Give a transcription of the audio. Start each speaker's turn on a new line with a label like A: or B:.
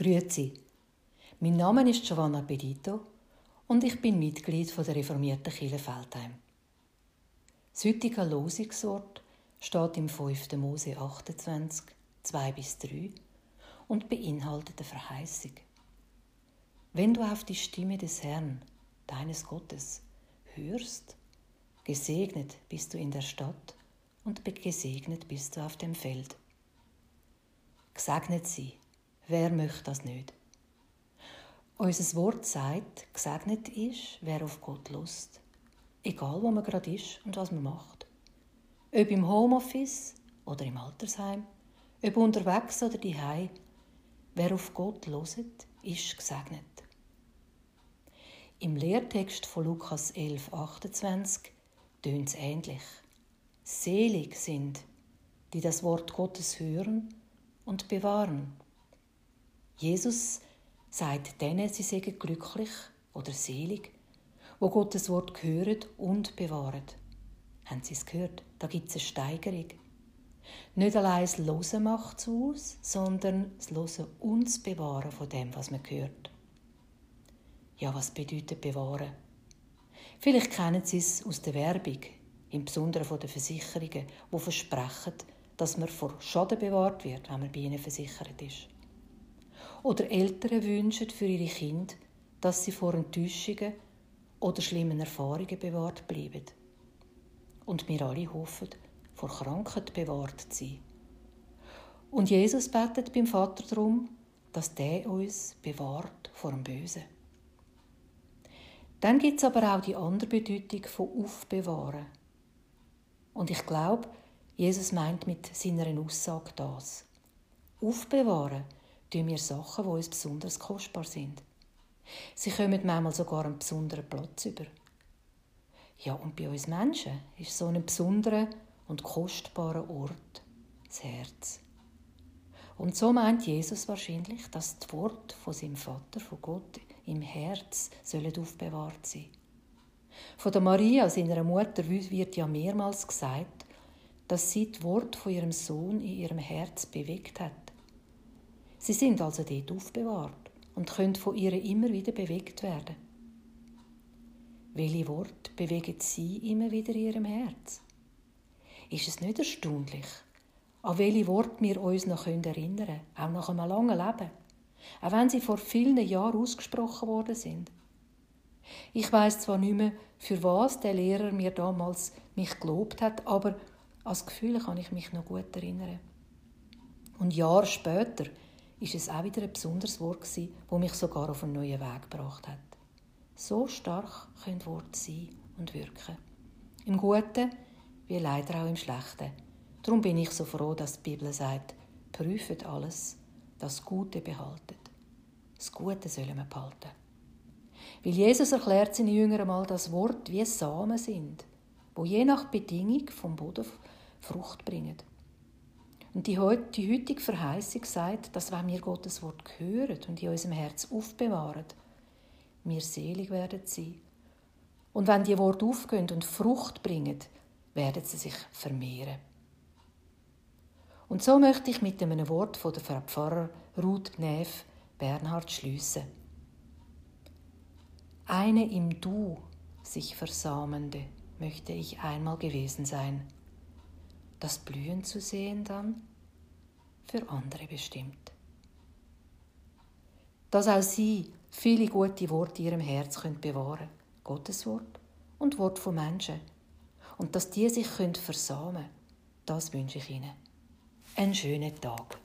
A: Grüezi. Mein Name ist Giovanna Pedito und ich bin Mitglied der reformierten Kirche Feldheim. Das heutige Losungswort steht im 5. Mose 28, 2 bis 3 und beinhaltet eine Verheißung. Wenn du auf die Stimme des Herrn, deines Gottes, hörst, gesegnet bist du in der Stadt und gesegnet bist du auf dem Feld. Gesegnet sie, Wer möchte das nicht? Unser Wort sagt, gesegnet ist, wer auf Gott lust. Egal, wo man gerade ist und was man macht. Ob im Homeoffice oder im Altersheim, ob unterwegs oder daheim, wer auf Gott loset, ist gesegnet. Im Lehrtext von Lukas 11, 28 tönt es ähnlich. Selig sind, die das Wort Gottes hören und bewahren. Jesus sagt denen, sie seien glücklich oder selig, wo Gottes Wort hören und bewahren. Haben Sie es gehört? Da gibt es eine Steigerung. Nicht allein das Losen macht es aus, sondern das Losen und das Bewahren von dem, was man hört. Ja, was bedeutet bewahren? Vielleicht kennen Sie es aus der Werbung, im Besonderen von den Versicherungen, die versprechen, dass man vor Schaden bewahrt wird, wenn man bei ihnen versichert ist. Oder Eltern wünschen für ihre Kinder, dass sie vor Enttäuschungen oder schlimmen Erfahrungen bewahrt bleiben. Und wir alle hoffen, vor Krankheit bewahrt zu sein. Und Jesus betet beim Vater darum, dass der uns bewahrt vor dem Bösen. Dann gibt es aber auch die andere Bedeutung von Aufbewahren. Und ich glaube, Jesus meint mit seiner Aussage das. Aufbewahren tun wir Sachen, die uns besonders kostbar sind. Sie kommen manchmal sogar einen besonderen Platz über. Ja, und bei uns Menschen ist so ein besonderer und kostbarer Ort das Herz. Und so meint Jesus wahrscheinlich, dass die Worte von seinem Vater, von Gott, im Herz sollen aufbewahrt sein. Von der Maria, seiner Mutter, wird ja mehrmals gesagt, dass sie die Worte von ihrem Sohn in ihrem Herz bewegt hat. Sie sind also dort aufbewahrt und können von ihr immer wieder bewegt werden. Welche Worte bewegen Sie immer wieder in Ihrem Herz? Ist es nicht erstaunlich, an welche Worte wir uns noch erinnern können, auch nach einem langen Leben, auch wenn sie vor vielen Jahren ausgesprochen worden sind? Ich weiß zwar nicht mehr, für was der Lehrer mir damals mich gelobt hat, aber als Gefühl kann ich mich noch gut erinnern. Und Jahre später ist es auch wieder ein besonderes Wort gewesen, das mich sogar auf einen neuen Weg gebracht hat. So stark können Worte sein und wirken. Im Guten wie leider auch im Schlechten. Darum bin ich so froh, dass die Bibel sagt, prüft alles, das Gute behaltet. Das Gute sollen wir behalten. Weil Jesus erklärt seinen Jüngern mal das Wort wie Samen sind, wo je nach Bedingung vom Boden Frucht bringen. Und die, die heutige Verheißung sagt, dass wenn wir Gottes Wort hören und in unserem Herz aufbewahren, wir selig werden sein. Und wenn die Worte aufgehen und Frucht bringen, werden sie sich vermehren. Und so möchte ich mit einem Wort von der Frau Pfarrer Ruth Gnäf Bernhard schließen. Eine im Du sich versamende möchte ich einmal gewesen sein das Blühen zu sehen dann für andere bestimmt. Dass auch Sie viele gute Worte in Ihrem Herz können bewahren Gottes Wort und Wort von Menschen. Und dass die sich können versamen das wünsche ich Ihnen. Einen schönen Tag.